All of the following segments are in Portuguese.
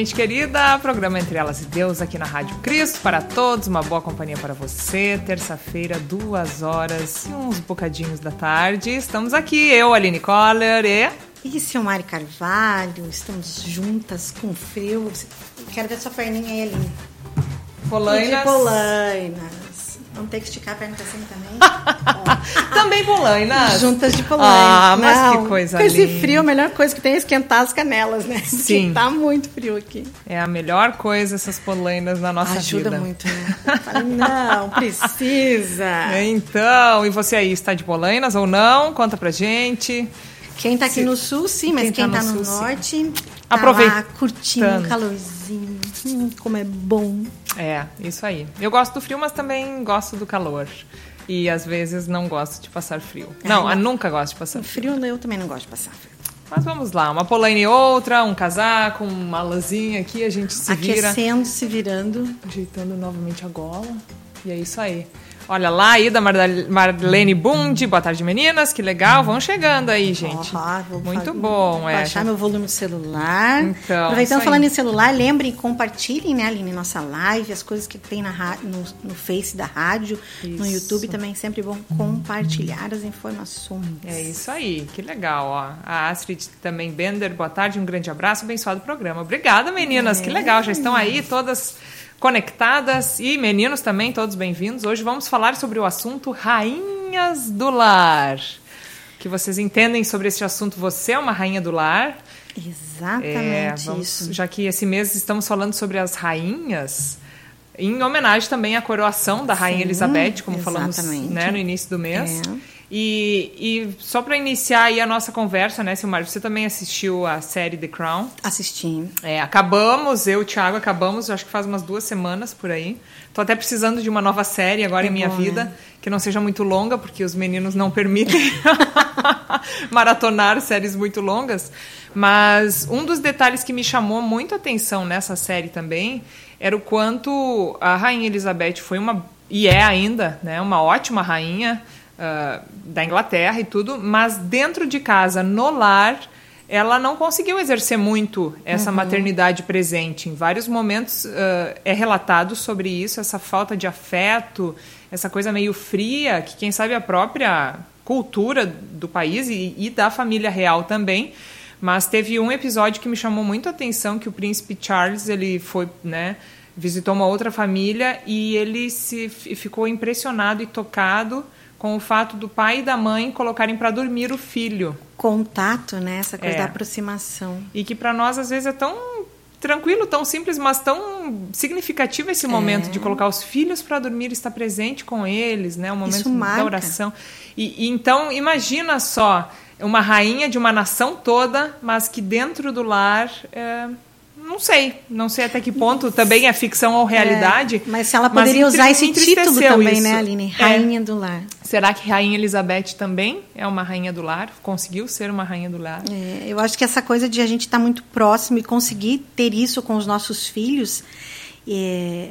gente querida. Programa Entre Elas e Deus aqui na Rádio Cristo para todos. Uma boa companhia para você. Terça-feira, duas horas e uns bocadinhos da tarde. Estamos aqui, eu, Aline Coller e. E Silmari Carvalho. Estamos juntas com frio. Quero ver sua perninha aí, Aline. Polainas. E de polainas. Vamos ter que esticar a perna pra cima também? também polainas. Juntas de polainas. Ah, mas Não, que coisa Com esse linda. frio, a melhor coisa que tem é esquentar as canelas, né? Sim. Porque tá muito frio aqui. É a melhor coisa essas polainas na nossa Ajuda vida. muito, né? Não, precisa. Então, e você aí está de polainas ou não? Conta pra gente. Quem tá aqui no sul, sim, mas Quem quem, tá tá, no no, sul, sim. norte, tá Aproveitando. lá curtindo o calorzinho. Hum, como é bom. É, isso aí. Eu gosto do frio, mas também gosto do calor. E às vezes não gosto de passar frio. Não, Ai, eu não. nunca gosto de passar frio. Frio eu também não gosto de passar frio. Mas vamos lá, uma polaina e outra, um casaco, uma lãzinha aqui, a gente se vira. Aquecendo, se virando. Ajeitando novamente a gola. E é isso aí. Olha lá, aí da Marlene Bund. Boa tarde, meninas. Que legal. Vão chegando aí, gente. Ó, vou Muito fa- bom, é. Baixar meu volume do celular. Então, Aproveitando falando em celular, lembrem, compartilhem, né, Aline, nossa live, as coisas que tem na no, no Face da rádio, no Isso. YouTube também sempre bom compartilhar as informações. É isso aí, que legal, ó. A Astrid também Bender, boa tarde, um grande abraço, abençoado programa. Obrigada, meninas, que legal, já estão aí todas conectadas e meninos também, todos bem-vindos. Hoje vamos falar sobre o assunto Rainhas do Lar. Que vocês entendem sobre esse assunto, você é uma rainha do lar. É, Exatamente vamos- isso. Já que esse mês estamos falando sobre as rainhas, em homenagem também à coroação da Rainha Sim, Elizabeth, como falamos exatamente. né, no início do mês. É. E, e só para iniciar aí a nossa conversa, né, Silmar, você também assistiu a série The Crown. Assisti. É, acabamos, eu e o Thiago acabamos, acho que faz umas duas semanas por aí. Tô até precisando de uma nova série agora É em minha bom, vida, né? que não seja muito longa, porque os meninos não permitem maratonar séries muito longas. Mas um dos detalhes que me chamou muito a atenção nessa série também era o quanto a Rainha Elizabeth foi uma, e é ainda, né, uma ótima rainha ah, da Inglaterra e tudo, mas dentro de casa, no lar, ela não conseguiu exercer muito essa maternidade presente. Em vários momentos ah, é relatado sobre isso, essa falta de afeto, essa coisa meio fria, que quem sabe a própria cultura do país e, e da família real também. Mas teve um episódio que me chamou muito a atenção, que o príncipe Charles ele foi, né, visitou uma outra família e ele se ficou impressionado e tocado com o fato do pai e da mãe colocarem para dormir o filho. Contato, né? Essa coisa É. da aproximação. E que para nós às vezes é tão tranquilo, tão simples, mas tão significativo esse momento de colocar os filhos para dormir, estar presente com eles, né? O momento da oração. E, e então imagina só uma rainha de uma nação toda, mas que dentro do lar é, não sei, não sei até que ponto também é ficção ou realidade. É, mas se ela poderia entre- usar esse título também, isso. né, Aline? É. Rainha do lar. Será que Rainha Elizabeth também é uma rainha do lar? Conseguiu ser uma rainha do lar? É, eu acho que essa coisa de a gente estar muito próximo e conseguir ter isso com os nossos filhos, é,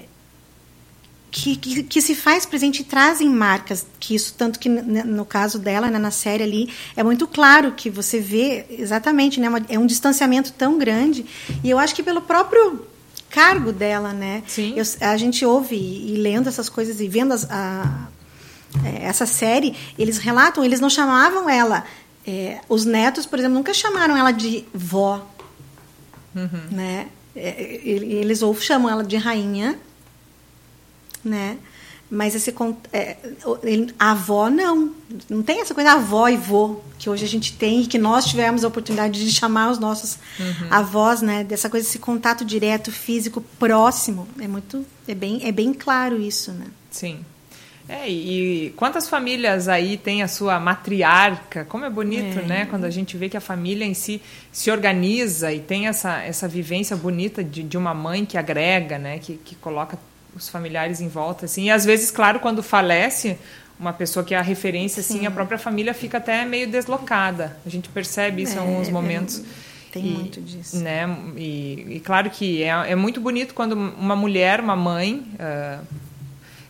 que, que, que se faz presente e trazem marcas, que isso, tanto que no caso dela, né, na série ali, é muito claro que você vê exatamente, né, uma- é um distanciamento tão grande, e eu acho que pelo próprio cargo dela, né, Sim. eu- a gente ouve e, e lendo essas coisas e vendo as, a, é, essa série, eles relatam, eles não chamavam ela. é, os netos, por exemplo, nunca chamaram ela de vó. Né? É, ele- eles ou chamam ela de rainha, né? Mas esse é, ele- a avó não. Não tem essa coisa avó e vô que hoje a gente tem e que nós tivemos a oportunidade de chamar os nossos avós, né? Dessa coisa, esse contato direto, físico, próximo. É muito. É bem, é bem claro isso, né? Sim. É, e quantas famílias aí tem a sua matriarca? Como é bonito, É. né? Quando a gente vê que a família em si se organiza e tem essa, essa vivência bonita de, de uma mãe que agrega, né? Que, que coloca os familiares em volta, assim. E às vezes, claro, quando falece uma pessoa que é a referência, assim, Sim. a própria família fica até meio deslocada. A gente percebe isso em É, alguns é, momentos. tem muito disso. Né? E, e claro que é, é muito bonito quando uma mulher, uma mãe, ah,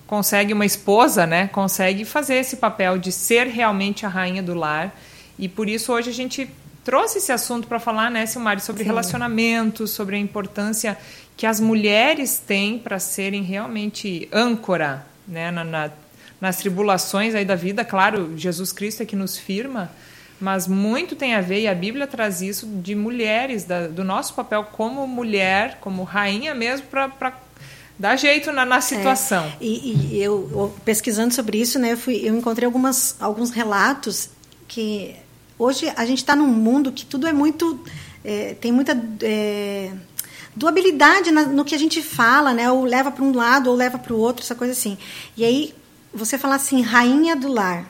consegue uma esposa, né? Consegue fazer esse papel de ser realmente a rainha do lar. E por isso hoje a gente trouxe esse assunto para falar, né, Silmari, sobre relacionamentos, sobre a importância que as mulheres têm para serem realmente âncora, né, na, na, nas tribulações aí da vida. Claro, Jesus Cristo é que nos firma, mas muito tem a ver, e a Bíblia traz isso, de mulheres, da, do nosso papel como mulher, como rainha mesmo, para dar jeito na, na situação. É, e, e eu, pesquisando sobre isso, né, eu, fui, eu encontrei algumas, alguns relatos que hoje a gente está num mundo que tudo é muito. É, tem muita. É, duabilidade no que a gente fala, né? Ou leva para um lado ou leva para o outro, essa coisa assim. E aí, você fala assim, rainha do lar.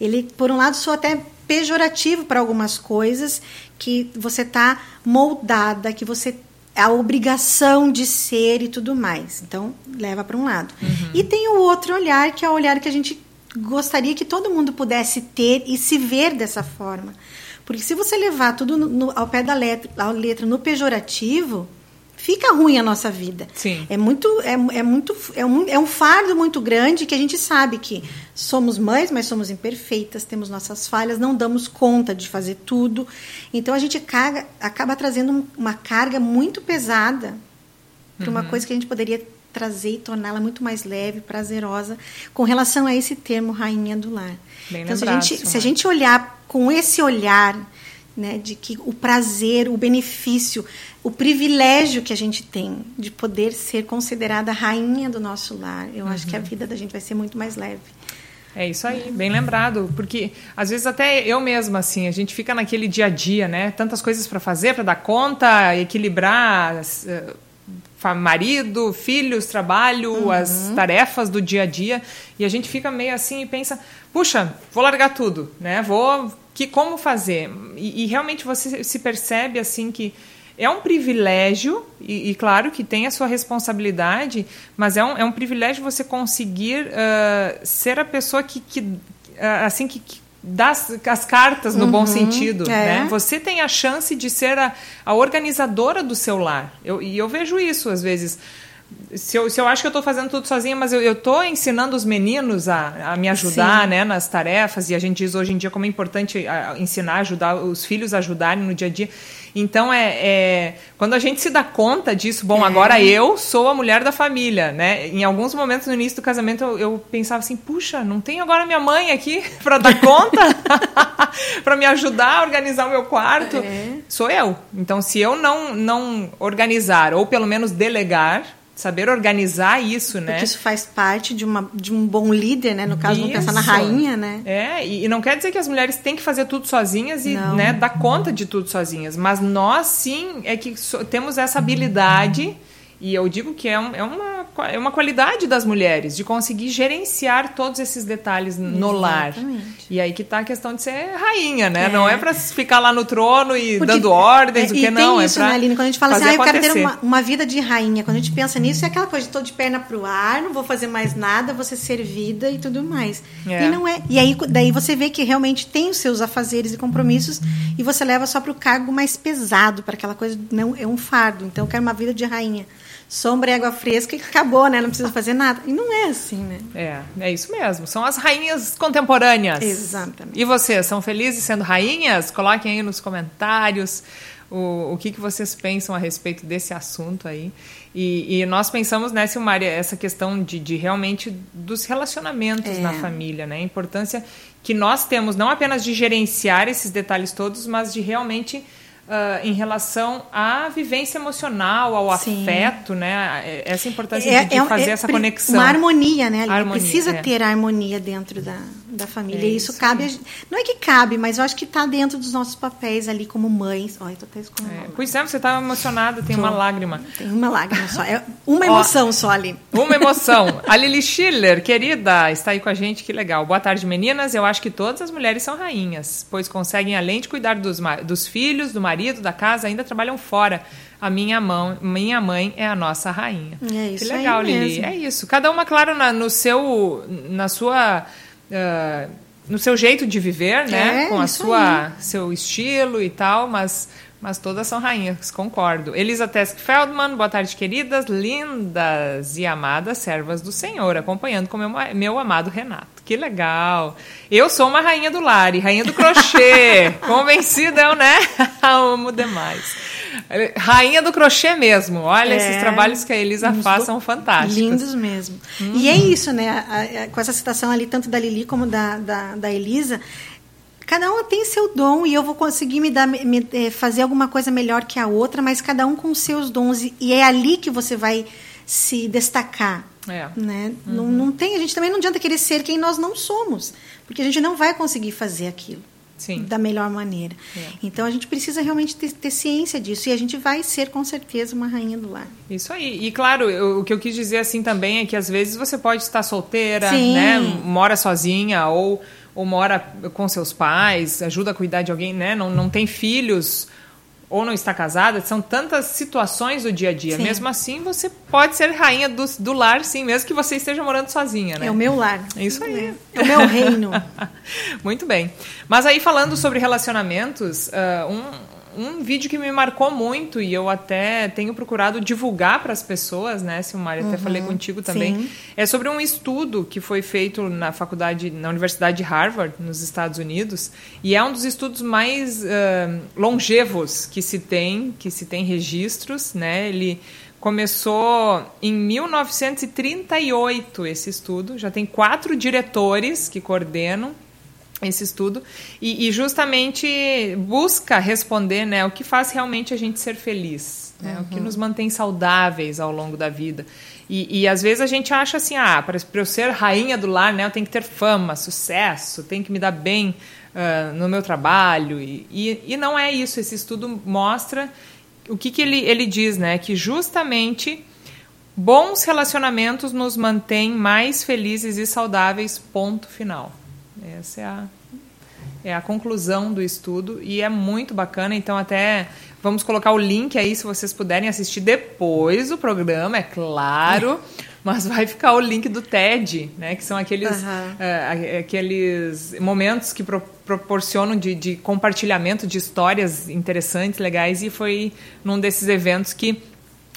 Ele, por um lado, soa até pejorativo para algumas coisas que você está moldada, que você a obrigação de ser e tudo mais. Então, leva para um lado. Uhum. E tem o outro olhar, que é o olhar que a gente gostaria que todo mundo pudesse ter e se ver dessa forma. Porque se você levar tudo no, ao pé da letra, letra no pejorativo, fica ruim a nossa vida. Sim. É muito, é, é muito, é um, é um fardo muito grande que a gente sabe que somos mães, mas somos imperfeitas, temos nossas falhas, não damos conta de fazer tudo. Então a gente caga, acaba trazendo uma carga muito pesada para uma uhum. coisa que a gente poderia trazer e torná-la muito mais leve, prazerosa, com relação a esse termo rainha do lar. Bem então, lembrado, se, a gente, se a gente olhar com esse olhar né, de que o prazer, o benefício, o privilégio que a gente tem de poder ser considerada rainha do nosso lar, eu uhum. acho que a uhum. vida da gente vai ser muito mais leve. É isso aí, bem lembrado, porque às vezes até eu mesma assim, a gente fica naquele dia a dia, né? Tantas coisas para fazer, para dar conta, equilibrar uh, marido, filhos, trabalho, uhum. as tarefas do dia a dia, e a gente fica meio assim e pensa, puxa, vou largar tudo, né? Vou que como fazer e, e, realmente você se percebe assim que é um privilégio e, e, claro que tem a sua responsabilidade mas é um, é um privilégio você conseguir uh, ser a pessoa que, que uh, assim que, que dá as, as cartas no uhum, bom sentido é. né? você tem a chance de ser a, a organizadora do seu lar eu, e eu vejo isso às vezes se eu, se eu acho que eu estou fazendo tudo sozinha, mas eu estou ensinando os meninos a, a me ajudar né, nas tarefas, e a gente diz hoje em dia como é importante a, ensinar, ajudar os filhos a ajudarem no dia a dia. Então, é, é quando a gente se dá conta disso, bom, é. agora eu sou a mulher da família, né? Em alguns momentos no início do casamento eu, eu pensava assim, puxa, não tem agora minha mãe aqui para dar conta, para me ajudar a organizar o meu quarto. É. Sou eu. Então, se eu não, não organizar, ou pelo menos delegar, saber organizar isso, né? Porque isso faz parte de, uma, de um bom líder, né? No caso, isso. vamos pensar na rainha, né? É, e, e, não quer dizer que as mulheres têm que fazer tudo sozinhas e né, dar conta de tudo sozinhas. Mas nós, sim, é que so, temos essa habilidade, e eu digo que é, um, é uma é uma qualidade das mulheres, de conseguir gerenciar todos esses detalhes no lar. E aí que está a questão de ser rainha, né? É. Não é para ficar lá no trono e Porque, dando ordens, é, o que não. é isso, né, Aline? Quando a gente fala assim, ah, eu quero ter uma, uma, vida de rainha. Quando a gente pensa nisso, é aquela coisa de tô de perna pro ar, não vou fazer mais nada, vou ser servida e tudo mais. É. E não é. E aí daí você vê que realmente tem os seus afazeres e compromissos e você leva só para o cargo mais pesado, para aquela coisa, não é um fardo. Então eu quero uma vida de rainha sombra e água fresca e acabou, né? Não precisa fazer nada. E não é assim, né? É, é isso mesmo. São as rainhas contemporâneas. Exatamente. E vocês, são felizes sendo rainhas? Coloquem aí nos comentários o, o que, que vocês pensam a respeito desse assunto aí. E, e nós pensamos, né, Silmaria, essa questão de, de realmente dos relacionamentos é. na família, né? A importância que nós temos não apenas de gerenciar esses detalhes todos, mas de realmente Uh, em relação à vivência emocional, ao Sim. afeto, né? É, essa importância é, de, de fazer é, essa conexão. Uma harmonia, né? Harmonia, Precisa é. ter harmonia dentro da, da família. É e isso, isso cabe. A, não é que cabe, mas eu acho que está dentro dos nossos papéis ali como mães. Olha, tô até é, Pois é, você estava emocionada, tem tô. uma lágrima. Tem uma lágrima só. É uma emoção Ó, só ali. Uma emoção. A Lili Schiller, querida, está aí com a gente, que legal. Boa tarde, meninas. Eu acho que todas as mulheres são rainhas, pois conseguem, além de cuidar dos, dos filhos, do marido, da casa, ainda trabalham fora a minha mão, minha mãe é a nossa rainha. É isso que legal, Lili. É isso. Cada uma, claro, na, no seu, na sua uh, no seu jeito de viver, né? É, Com a sua aí. seu estilo e tal, mas mas todas são rainhas, concordo. Elisa Tesk Feldman, boa tarde, queridas, lindas e amadas servas do Senhor, acompanhando com meu, meu amado Renato. Que legal! Eu sou uma rainha do lar e rainha do crochê. Convencida, né? Amo demais. Rainha do crochê mesmo. Olha, é, esses trabalhos que a Elisa faz são fantásticos. Lindos mesmo. Hum. E é isso, né? Com essa citação ali, tanto da Lili como da, da, da Elisa, cada uma tem seu dom e eu vou conseguir me dar me, eh, fazer alguma coisa melhor que a outra, mas cada um com seus dons e é ali que você vai se destacar. É. Né? Uhum. Não, não tem, a gente também não adianta querer ser quem nós não somos, porque a gente não vai conseguir fazer aquilo. Sim. da melhor maneira. É. Então a gente precisa realmente ter, ter, ciência disso e a gente vai ser com certeza uma rainha do lar. Isso aí. E claro, eu, o que eu quis dizer assim também é que às vezes você pode estar solteira, Sim. né, mora sozinha ou ou mora com seus pais, ajuda a cuidar de alguém, né, não, não tem filhos ou não está casada, são tantas situações do dia a dia. Sim. Mesmo assim, você pode ser rainha do, do lar, sim, mesmo que você esteja morando sozinha, né? É o meu lar. Isso aí. É o meu reino. Muito bem. Mas aí, falando sobre relacionamentos, uh, um, um vídeo que me marcou muito e eu até tenho procurado divulgar para as pessoas, né, Silmar, uhum, até falei contigo também, sim. é sobre um estudo que foi feito na faculdade, na Universidade de Harvard, nos Estados Unidos, e é um dos estudos mais uh, longevos que se tem, que se tem registros, né, ele começou em 1938 esse estudo, já tem quatro diretores que coordenam esse estudo e, e, justamente busca responder né, o que faz realmente a gente ser feliz, né, uhum. o que uhum. nos mantém saudáveis ao longo da vida. E, e às vezes a gente acha assim, ah, para eu ser rainha do lar, né, eu tenho que ter fama, sucesso, tenho que me dar bem uh, no meu trabalho. E, e, e, não é isso. Esse estudo mostra o que, que ele, ele diz, né, que justamente bons relacionamentos nos mantêm mais felizes e saudáveis, ponto final. Essa é a, é a conclusão do estudo e é muito bacana. Então, até vamos colocar o link aí se vocês puderem assistir depois do programa, é claro. Mas vai ficar o link do TED, né? Que são aqueles, uhum. uh, aqueles momentos que pro, proporcionam de, de compartilhamento de histórias interessantes, legais. E foi num desses eventos que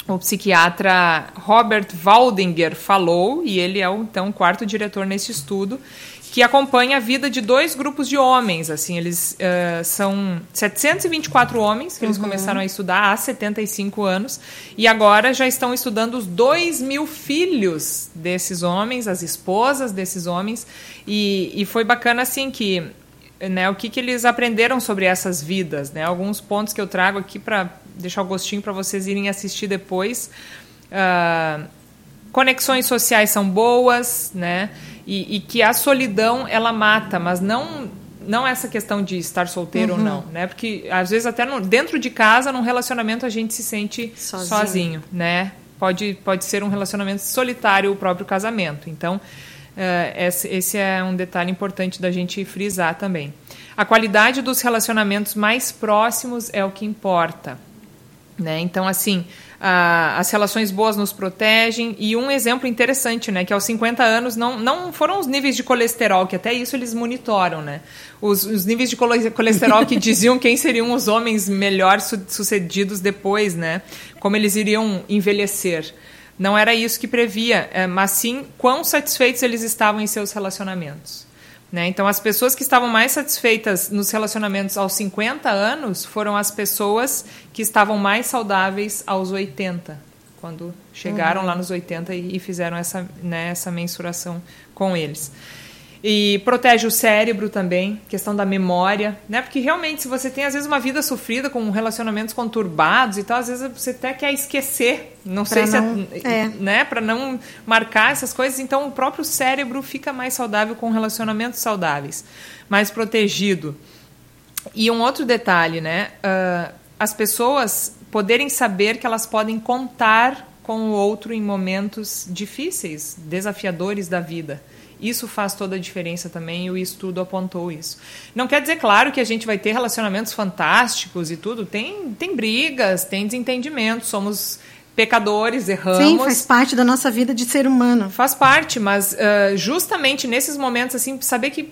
o psiquiatra Robert Waldinger falou, e ele é o, então o quarto diretor nesse estudo que acompanha a vida de dois grupos de homens. Assim, eles uh, são 724 homens que eles uhum. começaram a estudar há 75 anos e agora já estão estudando os 2 mil filhos desses homens, as esposas desses homens. E, e foi bacana assim que né, o que, que eles aprenderam sobre essas vidas, né? Alguns pontos que eu trago aqui para deixar o gostinho para vocês irem assistir depois. Uh, conexões sociais são boas, né? E, e, que a solidão ela mata, mas não não essa questão de estar solteiro uhum. ou não, né? Porque às vezes até no, dentro de casa, num relacionamento a gente se sente sozinho. sozinho, né? Pode pode ser um relacionamento solitário o próprio casamento. Então uh, esse, esse é um detalhe importante da gente frisar também. A qualidade dos relacionamentos mais próximos é o que importa, né? Então assim ah, as relações boas nos protegem. E um exemplo interessante, né, que aos 50 anos não, não foram os níveis de colesterol, que até isso eles monitoram, né? Os, os níveis de colesterol que diziam quem seriam os homens melhor sucedidos depois, né? Como eles iriam envelhecer. Não era isso que previa, eh, mas sim quão satisfeitos eles estavam em seus relacionamentos. Né? Então, as pessoas que estavam mais satisfeitas nos relacionamentos aos 50 anos foram as pessoas que estavam mais saudáveis aos 80, quando chegaram uhum. lá nos 80 e, fizeram essa, né, essa mensuração com eles. E protege o cérebro também, questão da memória, né? Porque realmente, se você tem às vezes uma vida sofrida com relacionamentos conturbados e tal, às vezes você até quer esquecer. Não pra sei não, se é, é. né, para não marcar essas coisas, então o próprio cérebro fica mais saudável com relacionamentos saudáveis, mais protegido. E um outro detalhe, né? Uh, as pessoas poderem saber que elas podem contar com o outro em momentos difíceis, desafiadores da vida. Isso faz toda a diferença também e o estudo apontou isso. Não quer dizer, claro, que a gente vai ter relacionamentos fantásticos e tudo. Tem, tem brigas, tem desentendimentos, somos pecadores, erramos. Sim, faz parte da nossa vida de ser humano. Faz parte, mas uh, justamente nesses momentos, assim, saber que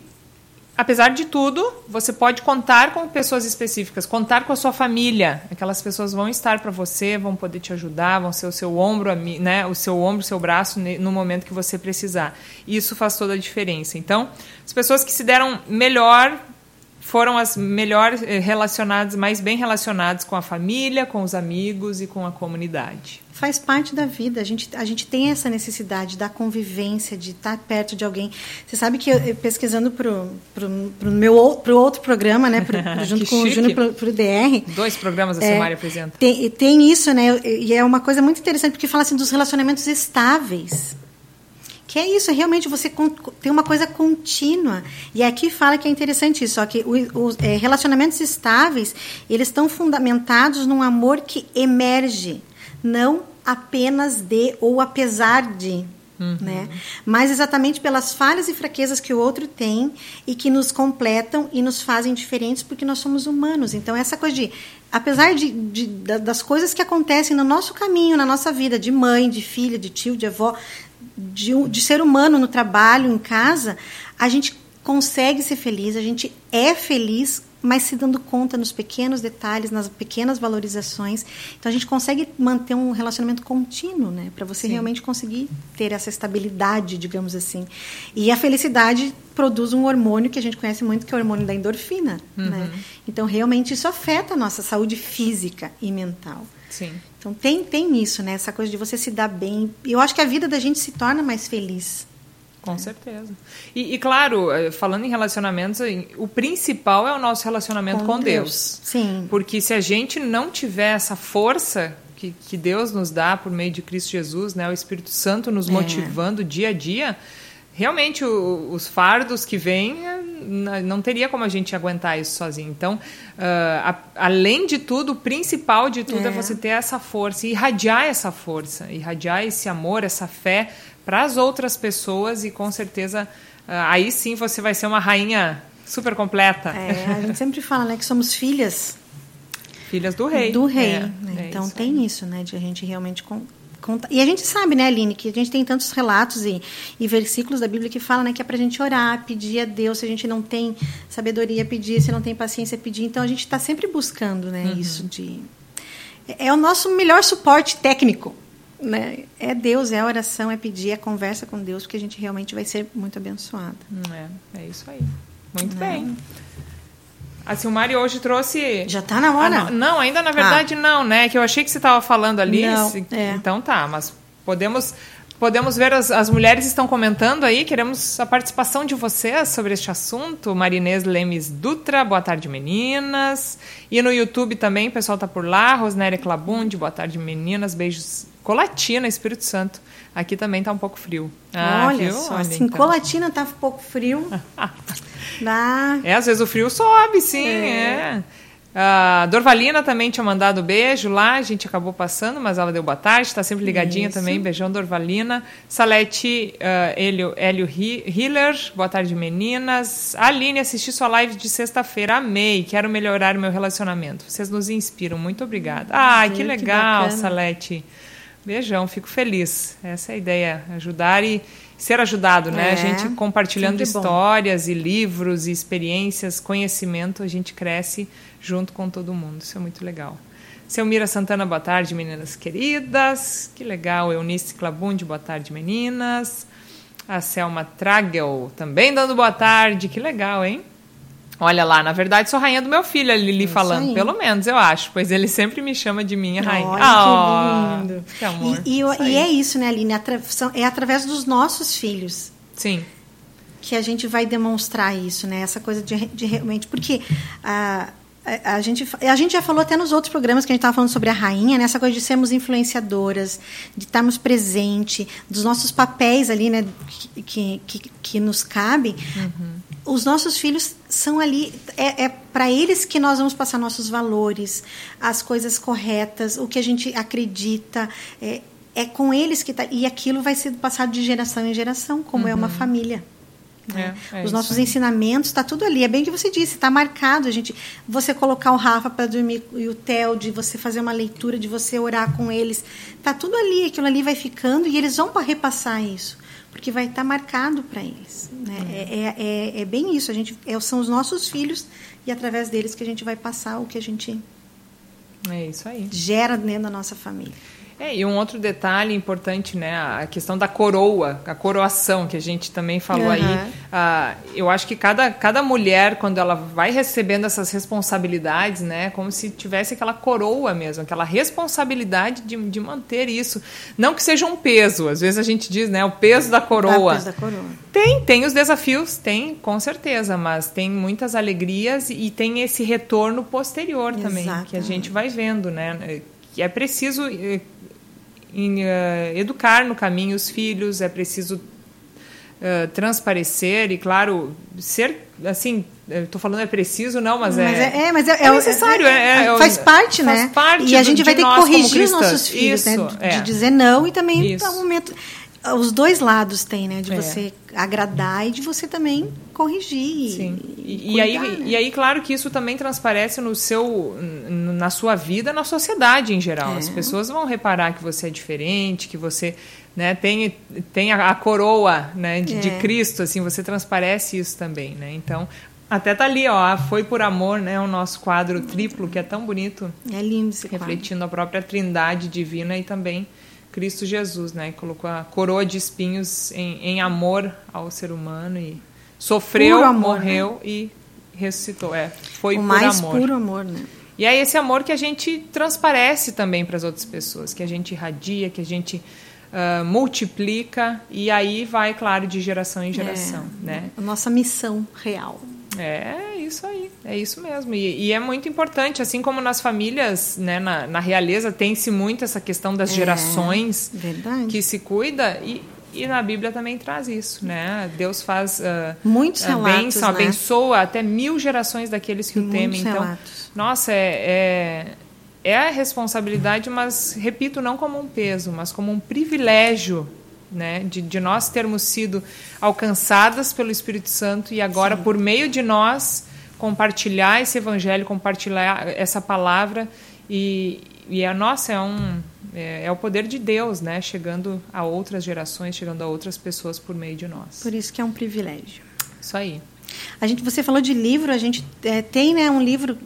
apesar de tudo, você pode contar com pessoas específicas, contar com a sua família. Aquelas pessoas vão estar para você, vão poder te ajudar, vão ser o seu ombro, né, o seu ombro, seu braço no momento que você precisar. Isso faz toda a diferença. Então, as pessoas que se deram melhor foram as melhores eh, relacionadas, mais bem relacionadas com a família, com os amigos e com a comunidade. Faz parte da vida. A gente, a gente tem essa necessidade da convivência, de estar perto de alguém. Você sabe que eu, pesquisando para o meu pro outro programa, né, pro, junto com o Júnior para o DR. Dois programas a é, Simária apresenta. Tem, tem isso, né? E é uma coisa muito interessante, porque fala assim dos relacionamentos estáveis. Que é isso, é realmente você tem uma coisa contínua. E aqui fala que é interessante isso, só que os é, relacionamentos estáveis, eles estão fundamentados num amor que emerge, não apenas de ou apesar de. Uhum. Né? Mas exatamente pelas falhas e fraquezas que o outro tem e que nos completam e nos fazem diferentes porque nós somos humanos. Então, essa coisa de. Apesar de, de, das coisas que acontecem no nosso caminho, na nossa vida, de mãe, de filha, de tio, de avó, de, de ser humano no trabalho, em casa, a gente consegue ser feliz, a gente é feliz, mas se dando conta nos pequenos detalhes, nas pequenas valorizações. Então a gente consegue manter um relacionamento contínuo, né, para você Sim. realmente conseguir ter essa estabilidade, digamos assim. E a felicidade produz um hormônio que a gente conhece muito, que é o hormônio da endorfina, uhum. né? Então realmente isso afeta a nossa saúde física e mental. Sim. Então tem, tem isso, né? Essa coisa de você se dar bem. Eu acho que a vida da gente se torna mais feliz. Com certeza. E, e, claro, eh, falando em relacionamentos, o principal é o nosso relacionamento com, com Deus. Deus. Sim. Porque se a gente não tiver essa força que, que Deus nos dá por meio de Cristo Jesus, né, o Espírito Santo nos é. motivando dia a dia, realmente o, os fardos que vêm eh, não teria como a gente aguentar isso sozinho. Então, uh, a, além de tudo, o principal de tudo é. é. você ter essa força, irradiar essa força, irradiar esse amor, essa fé para as outras pessoas e com certeza uh, aí sim você vai ser uma rainha super completa. É, a gente sempre fala né, que somos filhas. Filhas do rei. Do rei. É, né? é então isso tem isso, né? De a gente realmente e a gente sabe, né, Aline, que a gente tem tantos relatos e, e versículos da Bíblia que falam né, que é para a gente orar, pedir a Deus, se a gente não tem sabedoria, pedir, se não tem paciência, pedir. Então a gente está sempre buscando né, uhum. isso de. É, é o nosso melhor suporte técnico. Né? É Deus, é a oração, é pedir, é conversa com Deus, porque a gente realmente vai ser muito abençoado. É, é isso aí. Muito né? bem. A Silmari hoje trouxe. Já está na hora? Ah, não, ainda na verdade ah. não, né? Que eu achei que você estava falando ali. Não, é. Então tá, mas podemos podemos ver as, as mulheres estão comentando aí. Queremos a participação de vocês sobre este assunto. Marinês Lemes Dutra, boa tarde meninas. E no YouTube também, o pessoal tá por lá. Rosnéria Clabundi, boa tarde meninas. Beijos. Colatina, Espírito Santo. Aqui também está um pouco frio. Ah, Olha viu? só, Olha, assim, então. Colatina está um pouco frio. Dá. É, às vezes o frio sobe, sim, é. é. A Dorvalina também tinha mandado beijo lá, a gente acabou passando, mas ela deu boa tarde, está sempre ligadinha Isso. também. Beijão, Dorvalina. Salete uh, Hélio, Hélio Hiller, boa tarde, meninas. Aline, assisti sua live de sexta-feira, amei, quero melhorar o meu relacionamento. Vocês nos inspiram, muito obrigada. Ai, que legal, que Salete. Beijão, fico feliz. Essa é a ideia, ajudar e ser ajudado, né? É, a gente compartilhando histórias e livros e experiências, conhecimento, a gente cresce junto com todo mundo. Isso é muito legal. Seu Mira Santana, boa tarde, meninas queridas. Que legal. Eunice Clabundi, boa tarde, meninas. A Selma Tragel também dando boa tarde. Que legal, hein? Olha lá, na verdade sou rainha do meu filho, a Lili falando, aí. pelo menos eu acho, pois ele sempre me chama de minha rainha. Olha, oh, que lindo. Que amor. E, e, e é isso, né, Aline? É através dos nossos filhos. Sim. Que a gente vai demonstrar isso, né? Essa coisa de, de realmente. Porque a, a, a, gente, a gente já falou até nos outros programas que a gente estava falando sobre a rainha, né? Essa coisa de sermos influenciadoras, de estarmos presentes, dos nossos papéis ali, né? Que, que, que nos cabem. Uhum os nossos filhos são ali é, é para eles que nós vamos passar nossos valores as coisas corretas o que a gente acredita é, é com eles que tá e aquilo vai ser passado de geração em geração como uhum. é uma uhum. família né? é, é os nossos ensinamentos está tudo ali é bem o que você disse está marcado a gente você colocar o Rafa para dormir e o Theo de você fazer uma leitura de você orar com eles está tudo ali aquilo ali vai ficando e eles vão para repassar isso porque vai estar marcado para eles. Né? Uhum. É, é, é, bem isso. A gente é, são os nossos filhos e através deles que a gente vai passar o que a gente é isso aí. gera dentro da nossa família. É, e um outro detalhe importante, né, a questão da coroa, a coroação, que a gente também falou uhum. aí. Ah, eu acho que cada, cada mulher, quando ela vai recebendo essas responsabilidades, né, como se tivesse aquela coroa mesmo, aquela responsabilidade de, de manter isso. Não que seja um peso, às vezes a gente diz, né, o peso da coroa. O peso da coroa. Tem, tem os desafios, tem, com certeza, mas tem muitas alegrias e tem esse retorno posterior também, Exatamente. que a gente vai vendo, né, que é preciso eh, em, uh, educar no caminho os filhos, é preciso uh, transparecer e, claro, ser assim. Estou falando é preciso, não, mas, mas é, é, é, mas é, é necessário. É, é faz parte, faz né? Parte e a gente vai ter que corrigir os nossos filhos, Isso, né? De, de, dizer não e também, no momento os dois lados tem, né? De é. você agradar e de você também corrigir. Sim. E, e, cuidar, aí, né? e aí, claro que isso também transparece no seu, na sua vida, na sociedade em geral. É. As pessoas vão reparar que você é diferente, que você né, tem, tem a, a coroa né, de, é. de, Cristo, assim, você transparece isso também, né? Então, até tá ali, ó, foi por amor, né, o nosso quadro triplo que é tão bonito. É lindo esse Refletindo quadro. a própria trindade divina e também Cristo Jesus, né? Colocou a coroa de espinhos em, em amor ao ser humano e sofreu, amor, morreu né? e ressuscitou. É, foi o por mais amor. puro amor, né? E é esse amor que a gente transparece também para as outras pessoas, que a gente irradia, que a gente uh, multiplica e aí vai, claro, de geração em geração, é, né? A nossa missão real. É isso aí, é isso mesmo. E, e, é muito importante, assim como nas famílias, né, na, na realeza, tem-se muito essa questão das é, gerações verdade. que se cuida. E, e na Bíblia também traz isso, né? Deus faz uh, muitos relatos, bênção, né? abençoa até mil gerações daqueles que o temem. Então, relatos. nossa, é, é, é a responsabilidade, mas repito, não como um peso, mas como um privilégio né? De, de nós termos sido alcançadas pelo Espírito Santo e agora, Sim. por meio de nós, compartilhar esse evangelho, compartilhar essa palavra e, e a nossa é um é, é, o poder de Deus, né? Chegando a outras gerações, chegando a outras pessoas por meio de nós. Por isso que é um privilégio. Isso aí. A gente, você falou de livro, a gente é, tem, né, um livro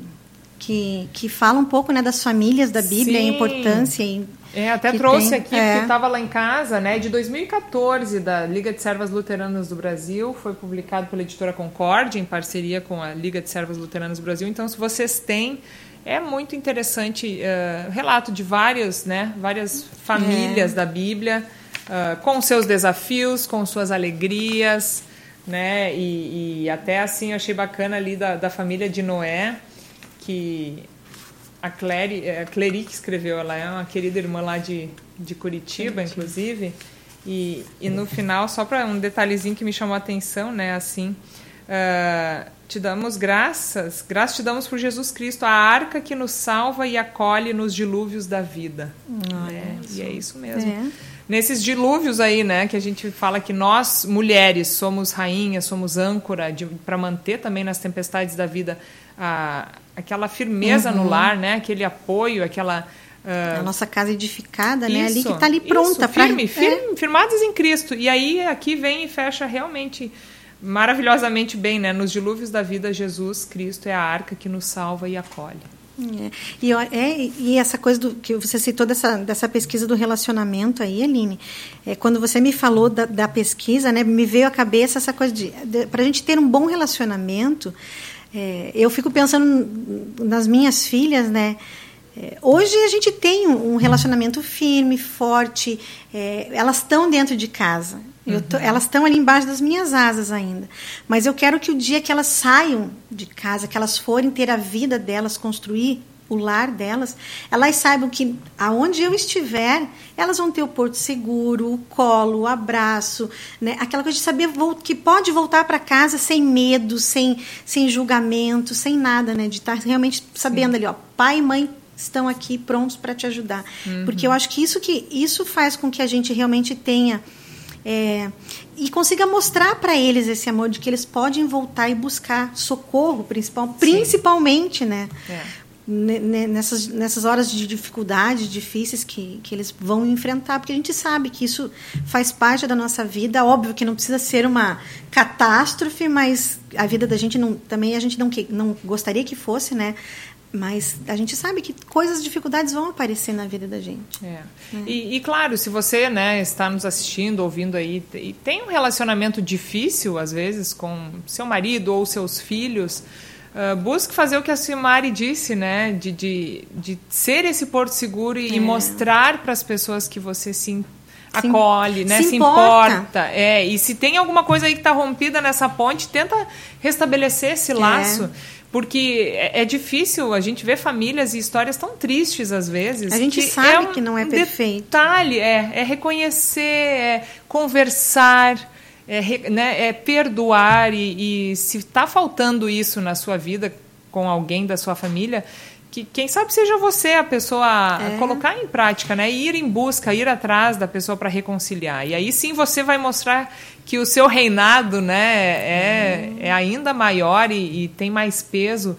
que, que fala um pouco, né, das famílias da Bíblia, Sim. a importância e é, até trouxe tem, aqui, é. porque estava lá em casa, né? De 2014, da Liga de Servas Luteranas do Brasil, foi publicado pela editora Concórdia, em parceria com a Liga de Servas Luteranas do Brasil. Então, se vocês têm, é muito interessante uh, relato de várias, né? Várias famílias é. da Bíblia, uh, com seus desafios, com suas alegrias, né? E, e até assim, eu achei bacana ali da, da família de Noé, que a Clary, é, a Clary que escreveu, ela é uma querida irmã lá de, de Curitiba, inclusive. E, e no final, só para um detalhezinho que me chamou a atenção, né? Assim, uh, te damos graças, graças te damos por Jesus Cristo, a arca que nos salva e acolhe nos dilúvios da vida. Ah, é, e é isso mesmo. É. Nesses dilúvios aí, né, que a gente fala que nós, mulheres, somos rainhas, somos âncora para manter também nas tempestades da vida a, aquela firmeza uhum. no lar, né? Aquele apoio, aquela uh... a nossa casa edificada, né? Ali que está ali pronta firme, firme, é. firmados em Cristo. E aí aqui vem e fecha realmente maravilhosamente bem, né? Nos dilúvios da vida, Jesus Cristo é a arca que nos salva e acolhe. É. E, é, e essa coisa do, que você citou dessa, dessa pesquisa do relacionamento aí, Aline, é, quando você me falou da, da pesquisa, né, me veio à cabeça essa coisa de, de para a gente ter um bom relacionamento, é, eu fico pensando nas minhas filhas, né? É, hoje a gente tem um relacionamento firme, forte, é, elas estão dentro de casa. Tô, elas estão ali embaixo das minhas asas ainda. Mas eu quero que o dia que elas saiam de casa, que elas forem ter a vida delas, construir o lar delas, elas saibam que aonde eu estiver, elas vão ter o porto seguro, o colo, o abraço, né? aquela coisa de saber que pode voltar para casa sem medo, sem, sem julgamento, sem nada, né? de estar tá realmente sabendo Sim. ali, ó, pai e mãe estão aqui prontos para te ajudar. Uhum. Porque eu acho que isso, que isso faz com que a gente realmente tenha. É, e consiga mostrar para eles esse amor de que eles podem voltar e buscar socorro, principal, principalmente, né? É nessas, nessas horas de dificuldade difíceis que, que eles vão enfrentar, porque a gente sabe que isso faz parte da nossa vida. Óbvio que não precisa ser uma catástrofe, mas a vida da gente não, também a gente não, não gostaria que fosse, né? Mas a gente sabe que coisas, dificuldades vão aparecer na vida da gente. É. É. E, e, claro, se você né, está nos assistindo, ouvindo aí, e tem um relacionamento difícil, às vezes, com seu marido ou seus filhos, uh, busque fazer o que a Simari disse, né? De, de, de ser esse porto seguro e, é. mostrar para as pessoas que você se acolhe, né? Se, se importa. importa. É, e se tem alguma coisa aí que está rompida nessa ponte, tenta restabelecer esse é. laço. É. Porque é, é, difícil, a gente vê famílias e histórias tão tristes às vezes. A gente sabe é um que não é perfeito. Detalhe, é, é reconhecer, é conversar, é, né, é perdoar. E, e se está faltando isso na sua vida com alguém da sua família, que quem sabe seja você a pessoa é. a colocar em prática, né? Ir em busca, ir atrás da pessoa para reconciliar. E aí sim você vai mostrar que o seu reinado né, é, é ainda maior e, e, tem mais peso,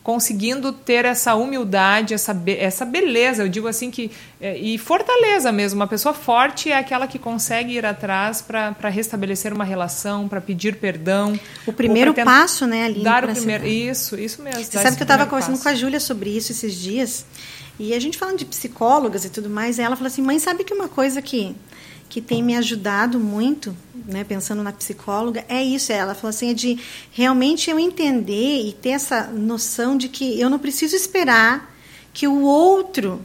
conseguindo ter essa humildade, essa, be essa beleza, eu digo assim que. É, e fortaleza mesmo. Uma pessoa forte é aquela que consegue ir atrás para restabelecer uma relação, para pedir perdão. O primeiro passo, né, ali. Dar o primeiro. Isso, isso mesmo. Você sabe que eu estava conversando passo. com a Júlia sobre isso esses dias. E a gente falando de psicólogas e tudo mais, e ela falou assim: mãe, sabe que uma coisa que que tem me ajudado muito, né, pensando na psicóloga, é isso. Ela falou assim, é de realmente eu entender e ter essa noção de que eu não preciso esperar que o outro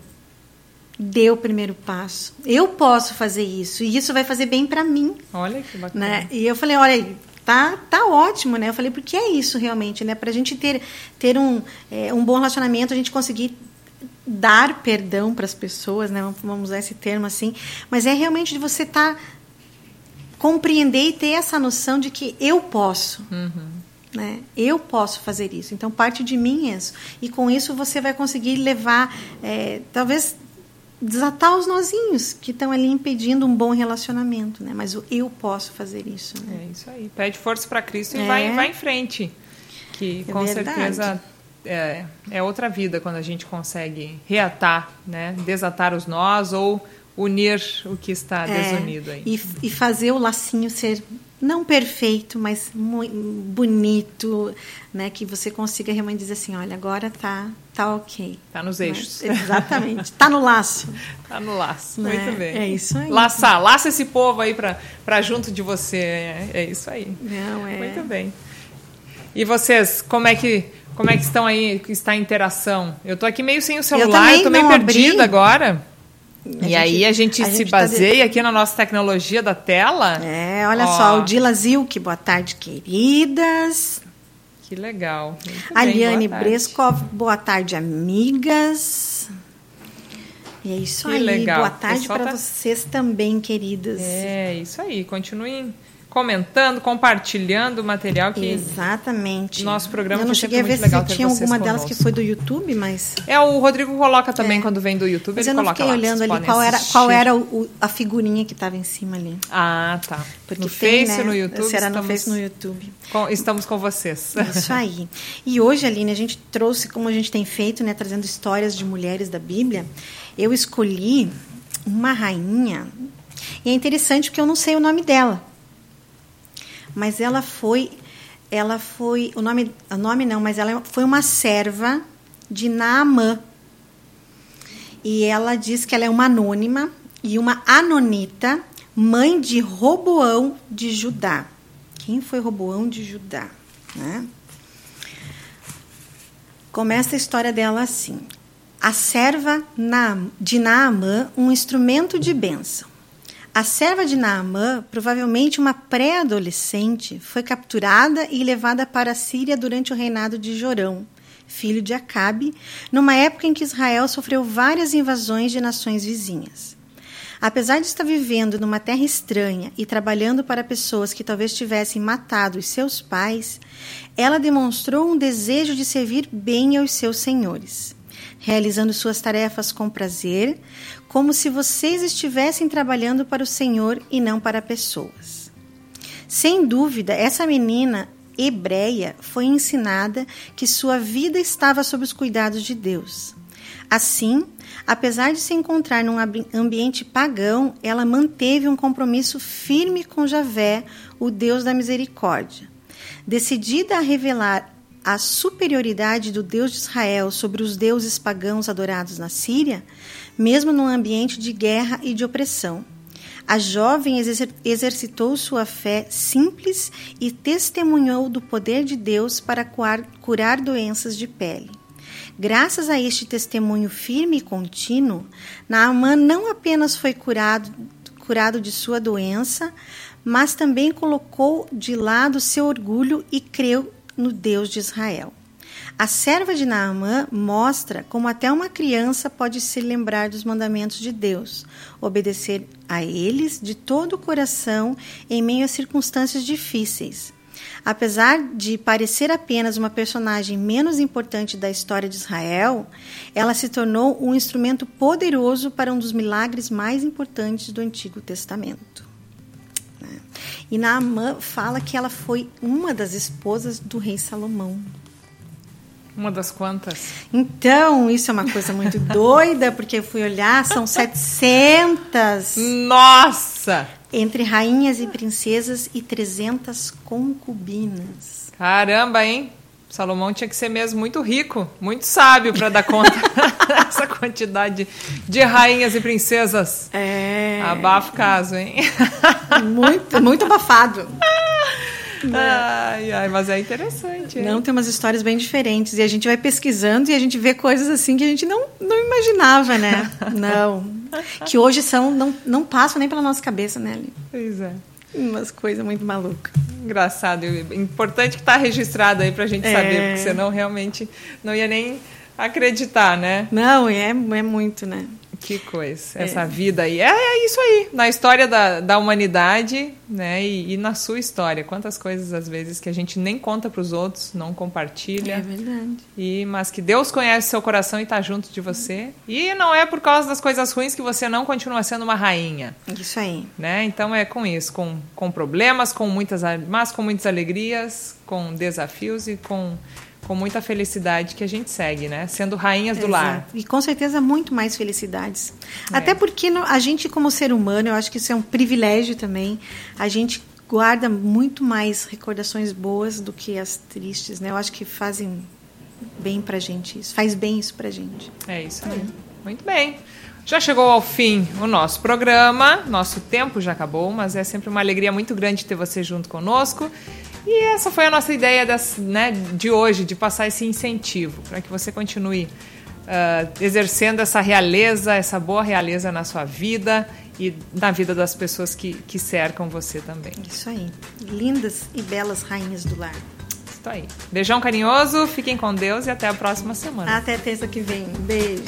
dê o primeiro passo. Eu posso fazer isso e isso vai fazer bem para mim. Olha que bacana. Né? E eu falei, olha, tá, tá ótimo, né? Eu falei, porque é isso realmente, né? Para a gente ter, ter um, é, um bom relacionamento, a gente conseguir dar perdão para as pessoas, né? Vamos usar esse termo assim, mas é realmente de você estar tá, compreender e ter essa noção de que eu posso. Uhum. Né? Eu posso fazer isso. Então, parte de mim é isso. E com isso você vai conseguir levar, é, talvez, desatar os nozinhos que estão ali impedindo um bom relacionamento. Né? Mas o eu posso fazer isso. Né? É isso aí. Pede força para Cristo e é. vai, vai em frente. Que é com verdade. certeza é, é outra vida quando a gente consegue reatar, né? desatar os nós ou unir o que está é, desunido aí. E, e, fazer o lacinho ser não perfeito, mas muito bonito, né? Que você consiga realmente dizer assim, olha, agora tá, tá ok. Tá nos eixos. exatamente. tá no laço. Tá no laço. Né? Muito bem. É isso aí. Laçar, laça esse povo aí para junto de você. É, é isso aí. Não, é... Muito bem. E vocês, como é que como é que estão aí, está a interação? Eu estou aqui meio sem o celular, eu estou meio perdida agora. A e gente, aí a gente a se gente tá baseia tá aqui na nossa tecnologia da tela. É, olha Ó. só, o Dila Zilk, boa tarde, queridas. Que legal. Aliane Breskov, boa tarde, amigas. E é isso que aí, legal. boa tarde para tá... vocês também, queridas. É, isso aí, continuem comentando, compartilhando o material que exatamente. nosso programa eu não cheguei a ver se tinha alguma delas que foi do YouTube mas é o Rodrigo coloca também é. quando vem do YouTube mas ele eu não fiquei lá, olhando ali qual era qual era o, a figurinha que estava em cima ali. Ah tá. Porque no tem, Face né? no YouTube será estamos, no Face no YouTube. com, estamos com vocês. Isso aí. E hoje Aline a gente trouxe como a gente tem feito né trazendo histórias de mulheres da Bíblia eu escolhi uma rainha e é interessante porque eu não sei o nome dela mas ela foi, ela foi, o nome, o nome não, mas ela foi uma serva de Naamã. E ela diz que ela é uma anônima e uma anonita, mãe de Roboão de Judá. Quem foi Roboão de Judá? Né? Começa a história dela assim. A serva de Naamã, um instrumento de bênção. A serva de Naamã, provavelmente uma pré-adolescente, foi capturada e levada para a Síria durante o reinado de Jorão, filho de Acabe, numa época em que Israel sofreu várias invasões de nações vizinhas. Apesar de estar vivendo numa terra estranha e trabalhando para pessoas que talvez tivessem matado os seus pais, ela demonstrou um desejo de servir bem aos seus senhores realizando suas tarefas com prazer, como se vocês estivessem trabalhando para o Senhor e não para pessoas. Sem dúvida, essa menina hebreia foi ensinada que sua vida estava sob os cuidados de Deus. Assim, apesar de se encontrar num ambiente pagão, ela manteve um compromisso firme com Javé, o Deus da misericórdia. Decidida a revelar a superioridade do Deus de Israel sobre os deuses pagãos adorados na Síria, mesmo num ambiente de guerra e de opressão. A jovem exercitou sua fé simples e testemunhou do poder de Deus para curar doenças de pele. Graças a este testemunho firme e contínuo, Naamã não apenas foi curado, curado de sua doença, mas também colocou de lado seu orgulho e creu no Deus de Israel. A serva de Naamã mostra como até uma criança pode se lembrar dos mandamentos de Deus, obedecer a eles de todo o coração em meio a circunstâncias difíceis. Apesar de parecer apenas uma personagem menos importante da história de Israel, ela se tornou um instrumento poderoso para um dos milagres mais importantes do Antigo Testamento. E Naamã fala que ela foi uma das esposas do rei Salomão. Uma das quantas? Então, isso é uma coisa muito doida, porque eu fui olhar, são 700. Nossa! Entre rainhas e princesas e 300 concubinas. Caramba, hein? Salomão tinha que ser mesmo muito rico, muito sábio para dar conta dessa quantidade de rainhas e princesas. É. Abafa o caso, hein? Muito, muito abafado. Ai, ai, mas é interessante. Hein? Não, tem umas histórias bem diferentes. E a gente vai pesquisando e a gente vê coisas assim que a gente não, não imaginava, né? não. Que hoje são, não, não passam nem pela nossa cabeça, né, Ali? Pois é. Umas coisas muito malucas. Engraçado. Importante que está registrado aí para a gente é. saber, porque senão realmente não ia nem acreditar, né? Não, é, é muito, né? Que coisa, é. essa vida aí. É, é, isso aí, na história da, da humanidade, né? E, e, na sua história. Quantas coisas, às vezes, que a gente nem conta para os outros, não compartilha. É verdade. E, mas que Deus conhece seu coração e está junto de você. E não é por causa das coisas ruins que você não continua sendo uma rainha. Isso aí. Né? Então é com isso, com, com problemas, com muitas, mas com muitas alegrias, com desafios e com com muita felicidade que a gente segue, né? Sendo rainhas do Exato. lar. E com certeza muito mais felicidades. É. Até porque a gente, como ser humano, eu acho que isso é um privilégio também. A gente guarda muito mais recordações boas do que as tristes, né? Eu acho que fazem bem pra gente isso. Faz bem isso pra gente. É isso aí. É. Muito bem. Já chegou ao fim o nosso programa, nosso tempo já acabou, mas é sempre uma alegria muito grande ter você junto conosco. E essa foi a nossa ideia das, né, de hoje, de passar esse incentivo para que você continue uh, exercendo essa realeza, essa boa realeza na sua vida e na vida das pessoas que, que cercam você também. Isso aí. Lindas e belas rainhas do lar. Isso aí. Beijão carinhoso, fiquem com Deus e até a próxima semana. Até terça que vem. Beijo.